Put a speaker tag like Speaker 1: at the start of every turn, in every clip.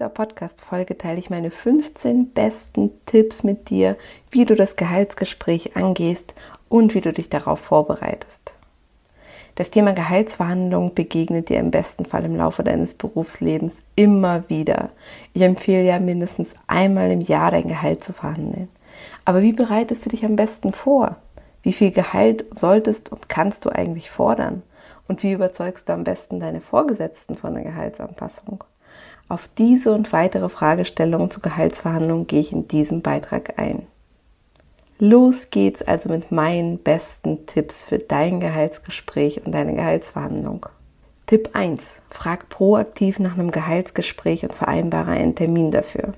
Speaker 1: Dieser Podcast-Folge teile ich meine 15 besten Tipps mit dir, wie du das Gehaltsgespräch angehst und wie du dich darauf vorbereitest. Das Thema Gehaltsverhandlung begegnet dir im besten Fall im Laufe deines Berufslebens immer wieder. Ich empfehle ja mindestens einmal im Jahr dein Gehalt zu verhandeln. Aber wie bereitest du dich am besten vor? Wie viel Gehalt solltest und kannst du eigentlich fordern? Und wie überzeugst du am besten deine Vorgesetzten von der Gehaltsanpassung? Auf diese und weitere Fragestellungen zur Gehaltsverhandlung gehe ich in diesem Beitrag ein. Los geht's also mit meinen besten Tipps für dein Gehaltsgespräch und deine Gehaltsverhandlung. Tipp 1. Frag proaktiv nach einem Gehaltsgespräch und vereinbare einen Termin dafür.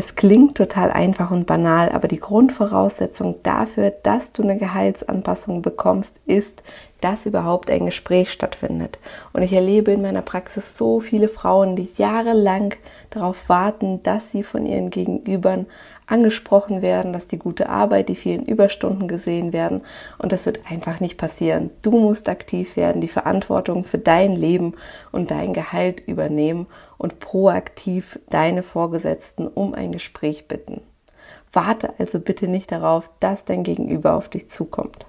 Speaker 1: Es klingt total einfach und banal, aber die Grundvoraussetzung dafür, dass du eine Gehaltsanpassung bekommst, ist, dass überhaupt ein Gespräch stattfindet. Und ich erlebe in meiner Praxis so viele Frauen, die jahrelang darauf warten, dass sie von ihren Gegenübern angesprochen werden, dass die gute Arbeit, die vielen Überstunden gesehen werden. Und das wird einfach nicht passieren. Du musst aktiv werden, die Verantwortung für dein Leben und dein Gehalt übernehmen und proaktiv deine Vorgesetzten um ein Gespräch bitten. Warte also bitte nicht darauf, dass dein Gegenüber auf dich zukommt.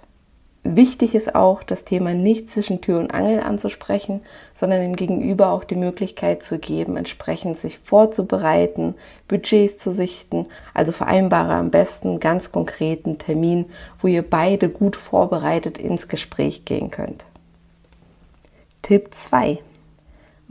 Speaker 1: Wichtig ist auch, das Thema nicht zwischen Tür und Angel anzusprechen, sondern dem Gegenüber auch die Möglichkeit zu geben, entsprechend sich vorzubereiten, Budgets zu sichten. Also vereinbare am besten ganz konkreten Termin, wo ihr beide gut vorbereitet ins Gespräch gehen könnt. Tipp 2.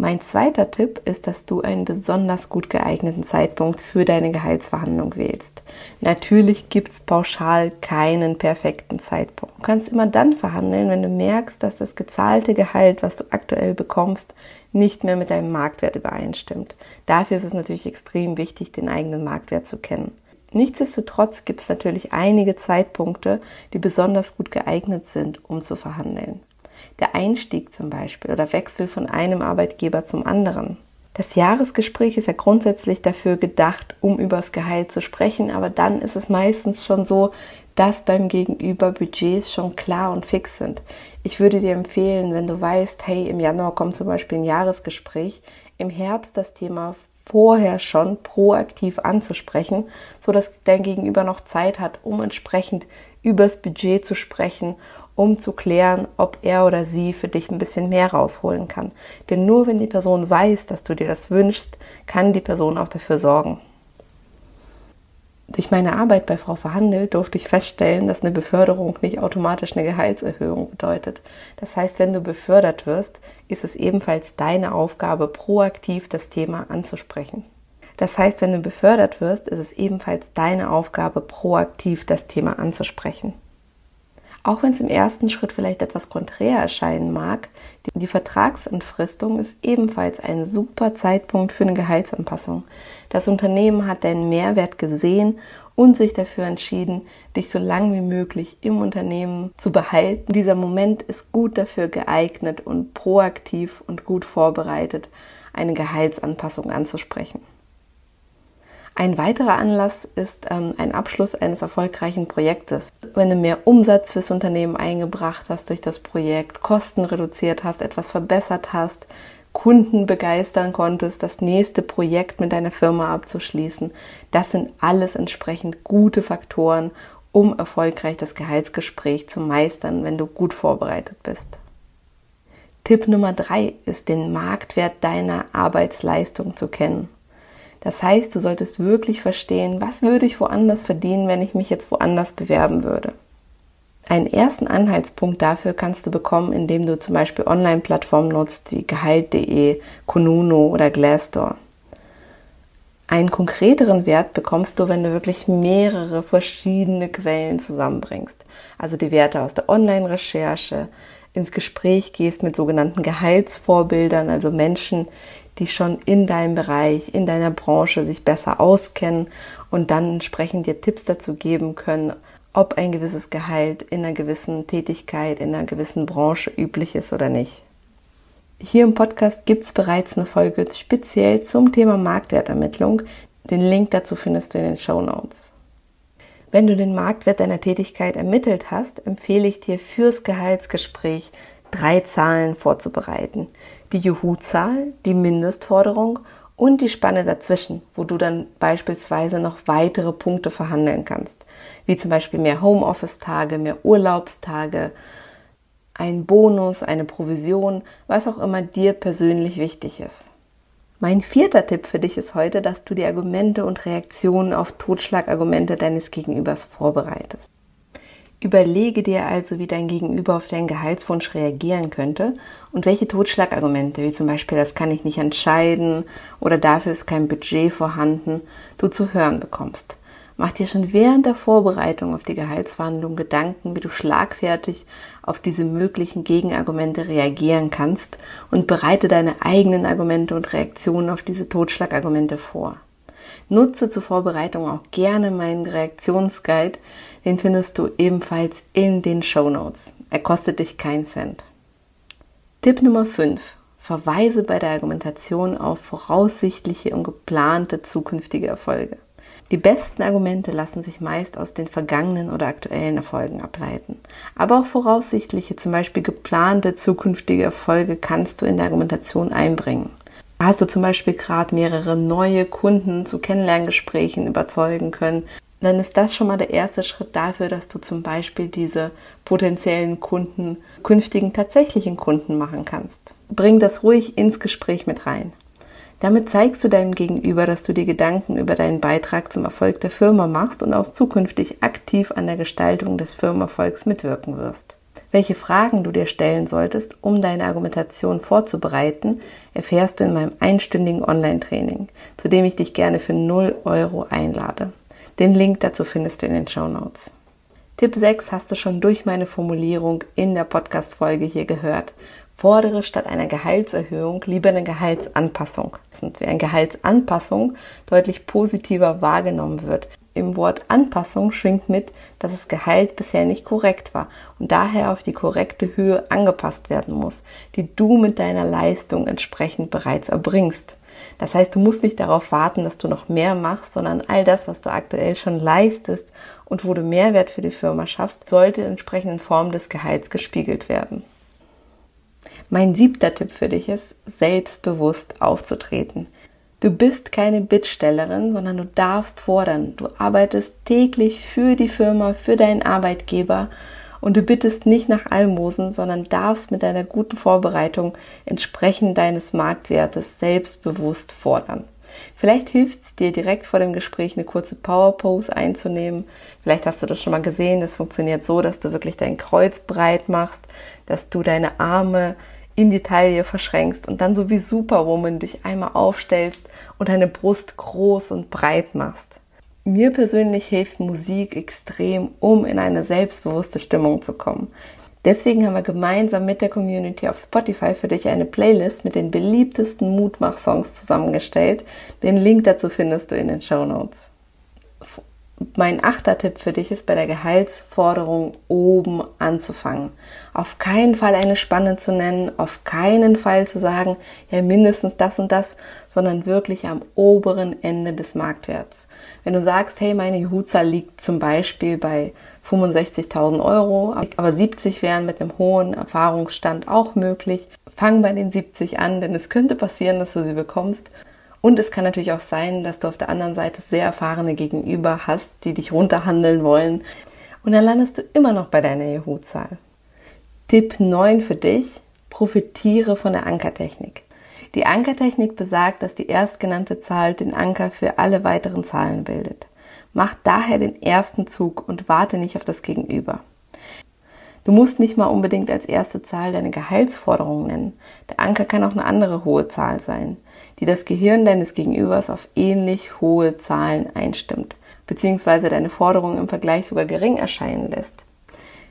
Speaker 1: Mein zweiter Tipp ist, dass du einen besonders gut geeigneten Zeitpunkt für deine Gehaltsverhandlung wählst. Natürlich gibt es pauschal keinen perfekten Zeitpunkt. Du kannst immer dann verhandeln, wenn du merkst, dass das gezahlte Gehalt, was du aktuell bekommst, nicht mehr mit deinem Marktwert übereinstimmt. Dafür ist es natürlich extrem wichtig, den eigenen Marktwert zu kennen. Nichtsdestotrotz gibt es natürlich einige Zeitpunkte, die besonders gut geeignet sind, um zu verhandeln der Einstieg zum Beispiel oder Wechsel von einem Arbeitgeber zum anderen. Das Jahresgespräch ist ja grundsätzlich dafür gedacht, um über das Gehalt zu sprechen, aber dann ist es meistens schon so, dass beim Gegenüber Budgets schon klar und fix sind. Ich würde dir empfehlen, wenn du weißt, hey, im Januar kommt zum Beispiel ein Jahresgespräch, im Herbst das Thema vorher schon proaktiv anzusprechen, so dass dein Gegenüber noch Zeit hat, um entsprechend übers Budget zu sprechen um zu klären, ob er oder sie für dich ein bisschen mehr rausholen kann. Denn nur wenn die Person weiß, dass du dir das wünschst, kann die Person auch dafür sorgen. Durch meine Arbeit bei Frau Verhandelt durfte ich feststellen, dass eine Beförderung nicht automatisch eine Gehaltserhöhung bedeutet. Das heißt, wenn du befördert wirst, ist es ebenfalls deine Aufgabe, proaktiv das Thema anzusprechen. Das heißt, wenn du befördert wirst, ist es ebenfalls deine Aufgabe, proaktiv das Thema anzusprechen. Auch wenn es im ersten Schritt vielleicht etwas konträr erscheinen mag, die, die Vertragsentfristung ist ebenfalls ein super Zeitpunkt für eine Gehaltsanpassung. Das Unternehmen hat deinen Mehrwert gesehen und sich dafür entschieden, dich so lange wie möglich im Unternehmen zu behalten. Dieser Moment ist gut dafür geeignet und proaktiv und gut vorbereitet, eine Gehaltsanpassung anzusprechen. Ein weiterer Anlass ist ähm, ein Abschluss eines erfolgreichen Projektes. Wenn du mehr Umsatz fürs Unternehmen eingebracht hast durch das Projekt, Kosten reduziert hast, etwas verbessert hast, Kunden begeistern konntest, das nächste Projekt mit deiner Firma abzuschließen, das sind alles entsprechend gute Faktoren, um erfolgreich das Gehaltsgespräch zu meistern, wenn du gut vorbereitet bist. Tipp Nummer drei ist, den Marktwert deiner Arbeitsleistung zu kennen. Das heißt, du solltest wirklich verstehen, was würde ich woanders verdienen, wenn ich mich jetzt woanders bewerben würde. Einen ersten Anhaltspunkt dafür kannst du bekommen, indem du zum Beispiel Online-Plattformen nutzt wie Gehalt.de, Konuno oder Glassdoor. Einen konkreteren Wert bekommst du, wenn du wirklich mehrere verschiedene Quellen zusammenbringst. Also die Werte aus der Online-Recherche, ins Gespräch gehst mit sogenannten Gehaltsvorbildern, also Menschen, die schon in deinem Bereich, in deiner Branche sich besser auskennen und dann entsprechend dir Tipps dazu geben können, ob ein gewisses Gehalt in einer gewissen Tätigkeit, in einer gewissen Branche üblich ist oder nicht. Hier im Podcast gibt es bereits eine Folge speziell zum Thema Marktwertermittlung. Den Link dazu findest du in den Show Notes. Wenn du den Marktwert deiner Tätigkeit ermittelt hast, empfehle ich dir fürs Gehaltsgespräch drei Zahlen vorzubereiten. Die Juhu-Zahl, die Mindestforderung und die Spanne dazwischen, wo du dann beispielsweise noch weitere Punkte verhandeln kannst, wie zum Beispiel mehr Homeoffice-Tage, mehr Urlaubstage, ein Bonus, eine Provision, was auch immer dir persönlich wichtig ist. Mein vierter Tipp für dich ist heute, dass du die Argumente und Reaktionen auf Totschlagargumente deines Gegenübers vorbereitest. Überlege dir also, wie dein Gegenüber auf deinen Gehaltswunsch reagieren könnte und welche Totschlagargumente, wie zum Beispiel das kann ich nicht entscheiden oder dafür ist kein Budget vorhanden, du zu hören bekommst. Mach dir schon während der Vorbereitung auf die Gehaltsverhandlung Gedanken, wie du schlagfertig auf diese möglichen Gegenargumente reagieren kannst und bereite deine eigenen Argumente und Reaktionen auf diese Totschlagargumente vor. Nutze zur Vorbereitung auch gerne meinen Reaktionsguide, den findest du ebenfalls in den Show Notes. Er kostet dich keinen Cent. Tipp Nummer 5. Verweise bei der Argumentation auf voraussichtliche und geplante zukünftige Erfolge. Die besten Argumente lassen sich meist aus den vergangenen oder aktuellen Erfolgen ableiten. Aber auch voraussichtliche, zum Beispiel geplante zukünftige Erfolge kannst du in der Argumentation einbringen. Hast du zum Beispiel gerade mehrere neue Kunden zu Kennenlerngesprächen überzeugen können dann ist das schon mal der erste Schritt dafür, dass du zum Beispiel diese potenziellen Kunden künftigen tatsächlichen Kunden machen kannst. Bring das ruhig ins Gespräch mit rein. Damit zeigst du deinem Gegenüber, dass du dir Gedanken über deinen Beitrag zum Erfolg der Firma machst und auch zukünftig aktiv an der Gestaltung des Firmenerfolgs mitwirken wirst. Welche Fragen du dir stellen solltest, um deine Argumentation vorzubereiten, erfährst du in meinem einstündigen Online-Training, zu dem ich dich gerne für 0 Euro einlade. Den Link dazu findest du in den Show Notes. Tipp 6 hast du schon durch meine Formulierung in der Podcast-Folge hier gehört. Fordere statt einer Gehaltserhöhung lieber eine Gehaltsanpassung. Wie eine Gehaltsanpassung deutlich positiver wahrgenommen wird. Im Wort Anpassung schwingt mit, dass das Gehalt bisher nicht korrekt war und daher auf die korrekte Höhe angepasst werden muss, die du mit deiner Leistung entsprechend bereits erbringst. Das heißt, du musst nicht darauf warten, dass du noch mehr machst, sondern all das, was du aktuell schon leistest und wo du Mehrwert für die Firma schaffst, sollte entsprechend in Form des Gehalts gespiegelt werden. Mein siebter Tipp für dich ist, selbstbewusst aufzutreten. Du bist keine Bittstellerin, sondern du darfst fordern. Du arbeitest täglich für die Firma, für deinen Arbeitgeber und du bittest nicht nach Almosen, sondern darfst mit deiner guten Vorbereitung entsprechend deines Marktwertes selbstbewusst fordern. Vielleicht hilft es dir direkt vor dem Gespräch eine kurze Power Pose einzunehmen. Vielleicht hast du das schon mal gesehen. Das funktioniert so, dass du wirklich dein Kreuz breit machst, dass du deine Arme in die Taille verschränkst und dann so wie Superwoman dich einmal aufstellst und deine Brust groß und breit machst. Mir persönlich hilft Musik extrem, um in eine selbstbewusste Stimmung zu kommen. Deswegen haben wir gemeinsam mit der Community auf Spotify für dich eine Playlist mit den beliebtesten Mutmach-Songs zusammengestellt. Den Link dazu findest du in den Show Notes. Mein achter Tipp für dich ist bei der Gehaltsforderung oben anzufangen. Auf keinen Fall eine Spanne zu nennen, auf keinen Fall zu sagen, ja mindestens das und das, sondern wirklich am oberen Ende des Marktwerts. Wenn du sagst, hey, meine Juhu-Zahl liegt zum Beispiel bei 65.000 Euro, aber 70 wären mit einem hohen Erfahrungsstand auch möglich, fang bei den 70 an, denn es könnte passieren, dass du sie bekommst. Und es kann natürlich auch sein, dass du auf der anderen Seite sehr erfahrene Gegenüber hast, die dich runterhandeln wollen. Und dann landest du immer noch bei deiner Juhu-Zahl. Tipp 9 für dich, profitiere von der Ankertechnik. Die Ankertechnik besagt, dass die erstgenannte Zahl den Anker für alle weiteren Zahlen bildet. Mach daher den ersten Zug und warte nicht auf das Gegenüber. Du musst nicht mal unbedingt als erste Zahl deine Gehaltsforderung nennen. Der Anker kann auch eine andere hohe Zahl sein, die das Gehirn deines Gegenübers auf ähnlich hohe Zahlen einstimmt, beziehungsweise deine Forderung im Vergleich sogar gering erscheinen lässt.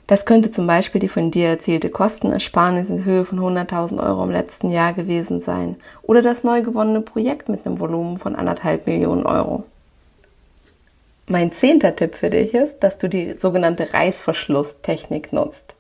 Speaker 1: Das könnte zum Beispiel die von dir erzielte Kostenersparnis in Höhe von 100.000 Euro im letzten Jahr gewesen sein oder das neu gewonnene Projekt mit einem Volumen von anderthalb Millionen Euro. Mein zehnter Tipp für dich ist, dass du die sogenannte Reißverschlusstechnik nutzt.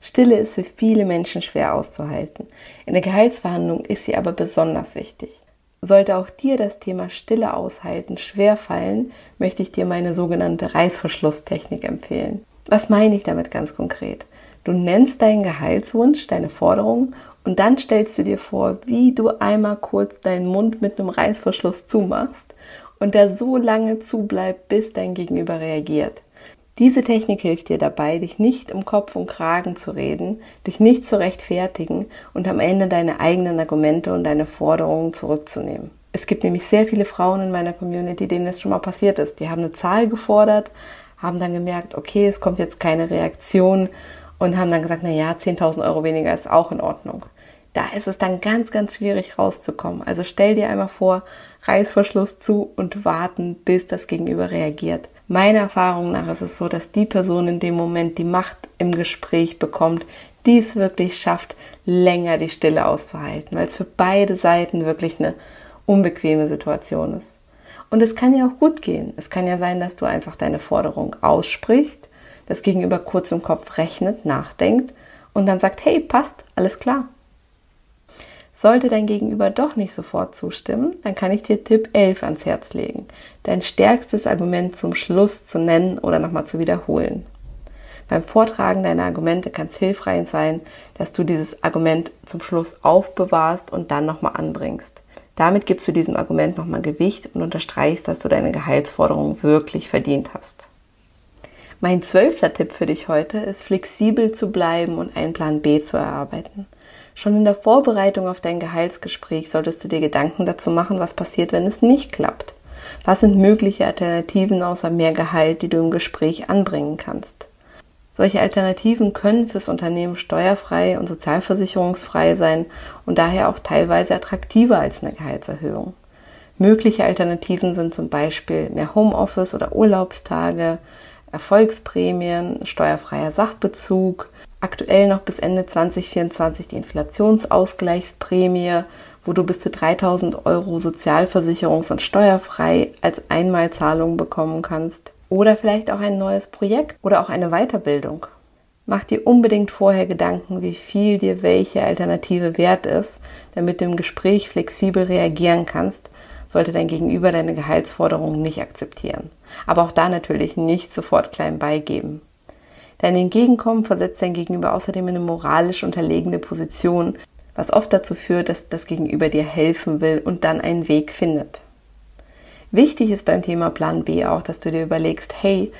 Speaker 1: Stille ist für viele Menschen schwer auszuhalten. In der Gehaltsverhandlung ist sie aber besonders wichtig. Sollte auch dir das Thema Stille aushalten schwer fallen, möchte ich dir meine sogenannte Reißverschlusstechnik empfehlen. Was meine ich damit ganz konkret? Du nennst deinen Gehaltswunsch, deine Forderung und dann stellst du dir vor, wie du einmal kurz deinen Mund mit einem Reißverschluss zumachst und der so lange zubleibt, bis dein Gegenüber reagiert. Diese Technik hilft dir dabei, dich nicht um Kopf und Kragen zu reden, dich nicht zu rechtfertigen und am Ende deine eigenen Argumente und deine Forderungen zurückzunehmen. Es gibt nämlich sehr viele Frauen in meiner Community, denen es schon mal passiert ist. Die haben eine Zahl gefordert, haben dann gemerkt, okay, es kommt jetzt keine Reaktion und haben dann gesagt, na ja, 10.000 Euro weniger ist auch in Ordnung. Da ist es dann ganz, ganz schwierig rauszukommen. Also stell dir einmal vor, Reißverschluss zu und warten, bis das Gegenüber reagiert. Meiner Erfahrung nach ist es so, dass die Person in dem Moment die Macht im Gespräch bekommt, die es wirklich schafft, länger die Stille auszuhalten, weil es für beide Seiten wirklich eine unbequeme Situation ist. Und es kann ja auch gut gehen. Es kann ja sein, dass du einfach deine Forderung aussprichst, das Gegenüber kurz im Kopf rechnet, nachdenkt und dann sagt, hey, passt, alles klar, sollte dein Gegenüber doch nicht sofort zustimmen, dann kann ich dir Tipp 11 ans Herz legen, dein stärkstes Argument zum Schluss zu nennen oder nochmal zu wiederholen. Beim Vortragen deiner Argumente kann es hilfreich sein, dass du dieses Argument zum Schluss aufbewahrst und dann nochmal anbringst. Damit gibst du diesem Argument nochmal Gewicht und unterstreichst, dass du deine Gehaltsforderung wirklich verdient hast. Mein zwölfter Tipp für dich heute ist, flexibel zu bleiben und einen Plan B zu erarbeiten. Schon in der Vorbereitung auf dein Gehaltsgespräch solltest du dir Gedanken dazu machen, was passiert, wenn es nicht klappt. Was sind mögliche Alternativen außer mehr Gehalt, die du im Gespräch anbringen kannst? Solche Alternativen können fürs Unternehmen steuerfrei und sozialversicherungsfrei sein und daher auch teilweise attraktiver als eine Gehaltserhöhung. Mögliche Alternativen sind zum Beispiel mehr Homeoffice oder Urlaubstage, Erfolgsprämien, steuerfreier Sachbezug, aktuell noch bis Ende 2024 die Inflationsausgleichsprämie, wo du bis zu 3000 Euro sozialversicherungs- und steuerfrei als Einmalzahlung bekommen kannst. Oder vielleicht auch ein neues Projekt oder auch eine Weiterbildung. Mach dir unbedingt vorher Gedanken, wie viel dir welche Alternative wert ist, damit du im Gespräch flexibel reagieren kannst, sollte dein Gegenüber deine Gehaltsforderungen nicht akzeptieren. Aber auch da natürlich nicht sofort klein beigeben. Dein Entgegenkommen versetzt dein Gegenüber außerdem in eine moralisch unterlegene Position, was oft dazu führt, dass das Gegenüber dir helfen will und dann einen Weg findet. Wichtig ist beim Thema Plan B auch, dass du dir überlegst, hey,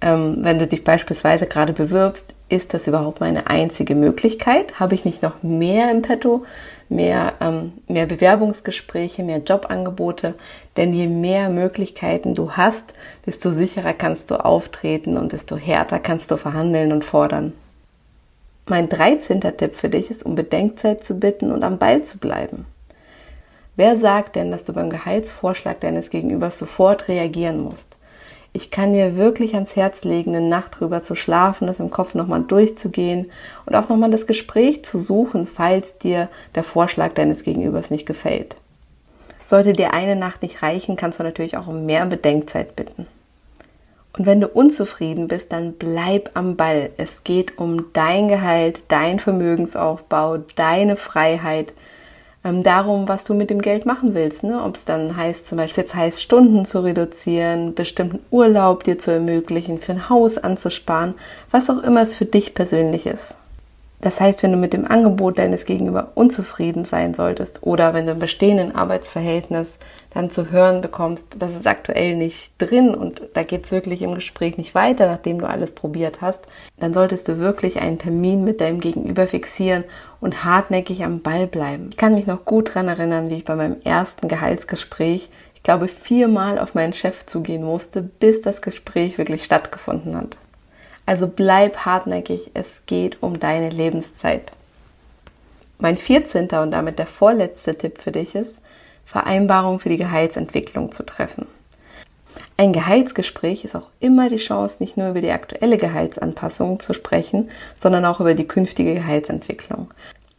Speaker 1: ähm, wenn du dich beispielsweise gerade bewirbst, ist das überhaupt meine einzige Möglichkeit? Habe ich nicht noch mehr im Petto? Mehr, ähm, mehr Bewerbungsgespräche, mehr Jobangebote. Denn je mehr Möglichkeiten du hast, desto sicherer kannst du auftreten und desto härter kannst du verhandeln und fordern. Mein 13. Tipp für dich ist, um Bedenkzeit zu bitten und am Ball zu bleiben. Wer sagt denn, dass du beim Gehaltsvorschlag deines Gegenübers sofort reagieren musst? Ich kann dir wirklich ans Herz legen, eine Nacht drüber zu schlafen, das im Kopf nochmal durchzugehen und auch nochmal das Gespräch zu suchen, falls dir der Vorschlag deines Gegenübers nicht gefällt. Sollte dir eine Nacht nicht reichen, kannst du natürlich auch um mehr Bedenkzeit bitten. Und wenn du unzufrieden bist, dann bleib am Ball. Es geht um dein Gehalt, dein Vermögensaufbau, deine Freiheit, ähm, darum, was du mit dem Geld machen willst. Ne? Ob es dann heißt, zum Beispiel jetzt heißt, Stunden zu reduzieren, bestimmten Urlaub dir zu ermöglichen, für ein Haus anzusparen, was auch immer es für dich persönlich ist. Das heißt, wenn du mit dem Angebot deines Gegenüber unzufrieden sein solltest oder wenn du im bestehenden Arbeitsverhältnis dann zu hören bekommst, das ist aktuell nicht drin und da geht es wirklich im Gespräch nicht weiter, nachdem du alles probiert hast, dann solltest du wirklich einen Termin mit deinem Gegenüber fixieren und hartnäckig am Ball bleiben. Ich kann mich noch gut daran erinnern, wie ich bei meinem ersten Gehaltsgespräch, ich glaube, viermal auf meinen Chef zugehen musste, bis das Gespräch wirklich stattgefunden hat. Also bleib hartnäckig, es geht um deine Lebenszeit. Mein 14. und damit der vorletzte Tipp für dich ist, Vereinbarungen für die Gehaltsentwicklung zu treffen. Ein Gehaltsgespräch ist auch immer die Chance, nicht nur über die aktuelle Gehaltsanpassung zu sprechen, sondern auch über die künftige Gehaltsentwicklung.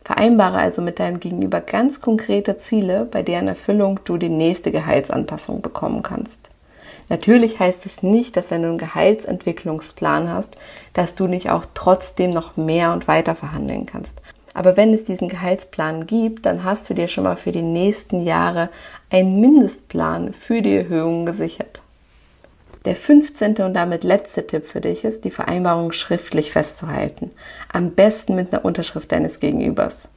Speaker 1: Vereinbare also mit deinem Gegenüber ganz konkrete Ziele, bei deren Erfüllung du die nächste Gehaltsanpassung bekommen kannst. Natürlich heißt es nicht, dass wenn du einen Gehaltsentwicklungsplan hast, dass du nicht auch trotzdem noch mehr und weiter verhandeln kannst. Aber wenn es diesen Gehaltsplan gibt, dann hast du dir schon mal für die nächsten Jahre einen Mindestplan für die Erhöhung gesichert. Der 15. und damit letzte Tipp für dich ist, die Vereinbarung schriftlich festzuhalten. Am besten mit einer Unterschrift deines Gegenübers.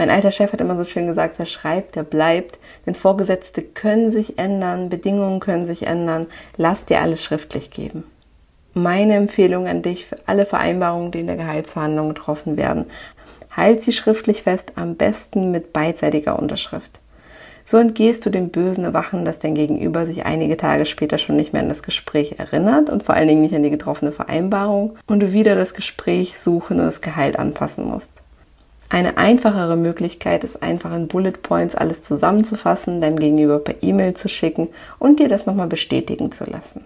Speaker 1: Mein alter Chef hat immer so schön gesagt, wer schreibt, der bleibt. Denn Vorgesetzte können sich ändern, Bedingungen können sich ändern. Lass dir alles schriftlich geben. Meine Empfehlung an dich für alle Vereinbarungen, die in der Gehaltsverhandlung getroffen werden, halt sie schriftlich fest, am besten mit beidseitiger Unterschrift. So entgehst du dem bösen Erwachen, dass dein Gegenüber sich einige Tage später schon nicht mehr an das Gespräch erinnert und vor allen Dingen nicht an die getroffene Vereinbarung und du wieder das Gespräch suchen und das Gehalt anpassen musst. Eine einfachere Möglichkeit ist einfach in Bullet Points alles zusammenzufassen, deinem Gegenüber per E-Mail zu schicken und dir das nochmal bestätigen zu lassen.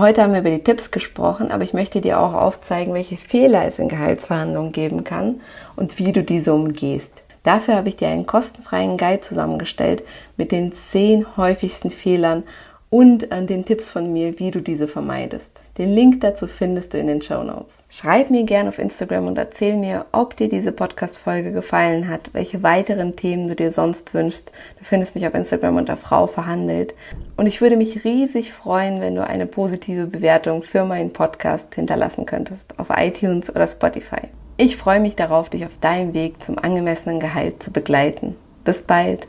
Speaker 1: Heute haben wir über die Tipps gesprochen, aber ich möchte dir auch aufzeigen, welche Fehler es in Gehaltsverhandlungen geben kann und wie du diese umgehst. Dafür habe ich dir einen kostenfreien Guide zusammengestellt mit den zehn häufigsten Fehlern und den Tipps von mir, wie du diese vermeidest. Den Link dazu findest du in den Show Notes. Schreib mir gerne auf Instagram und erzähl mir, ob dir diese Podcast-Folge gefallen hat, welche weiteren Themen du dir sonst wünschst. Du findest mich auf Instagram unter Frau verhandelt. Und ich würde mich riesig freuen, wenn du eine positive Bewertung für meinen Podcast hinterlassen könntest auf iTunes oder Spotify. Ich freue mich darauf, dich auf deinem Weg zum angemessenen Gehalt zu begleiten. Bis bald!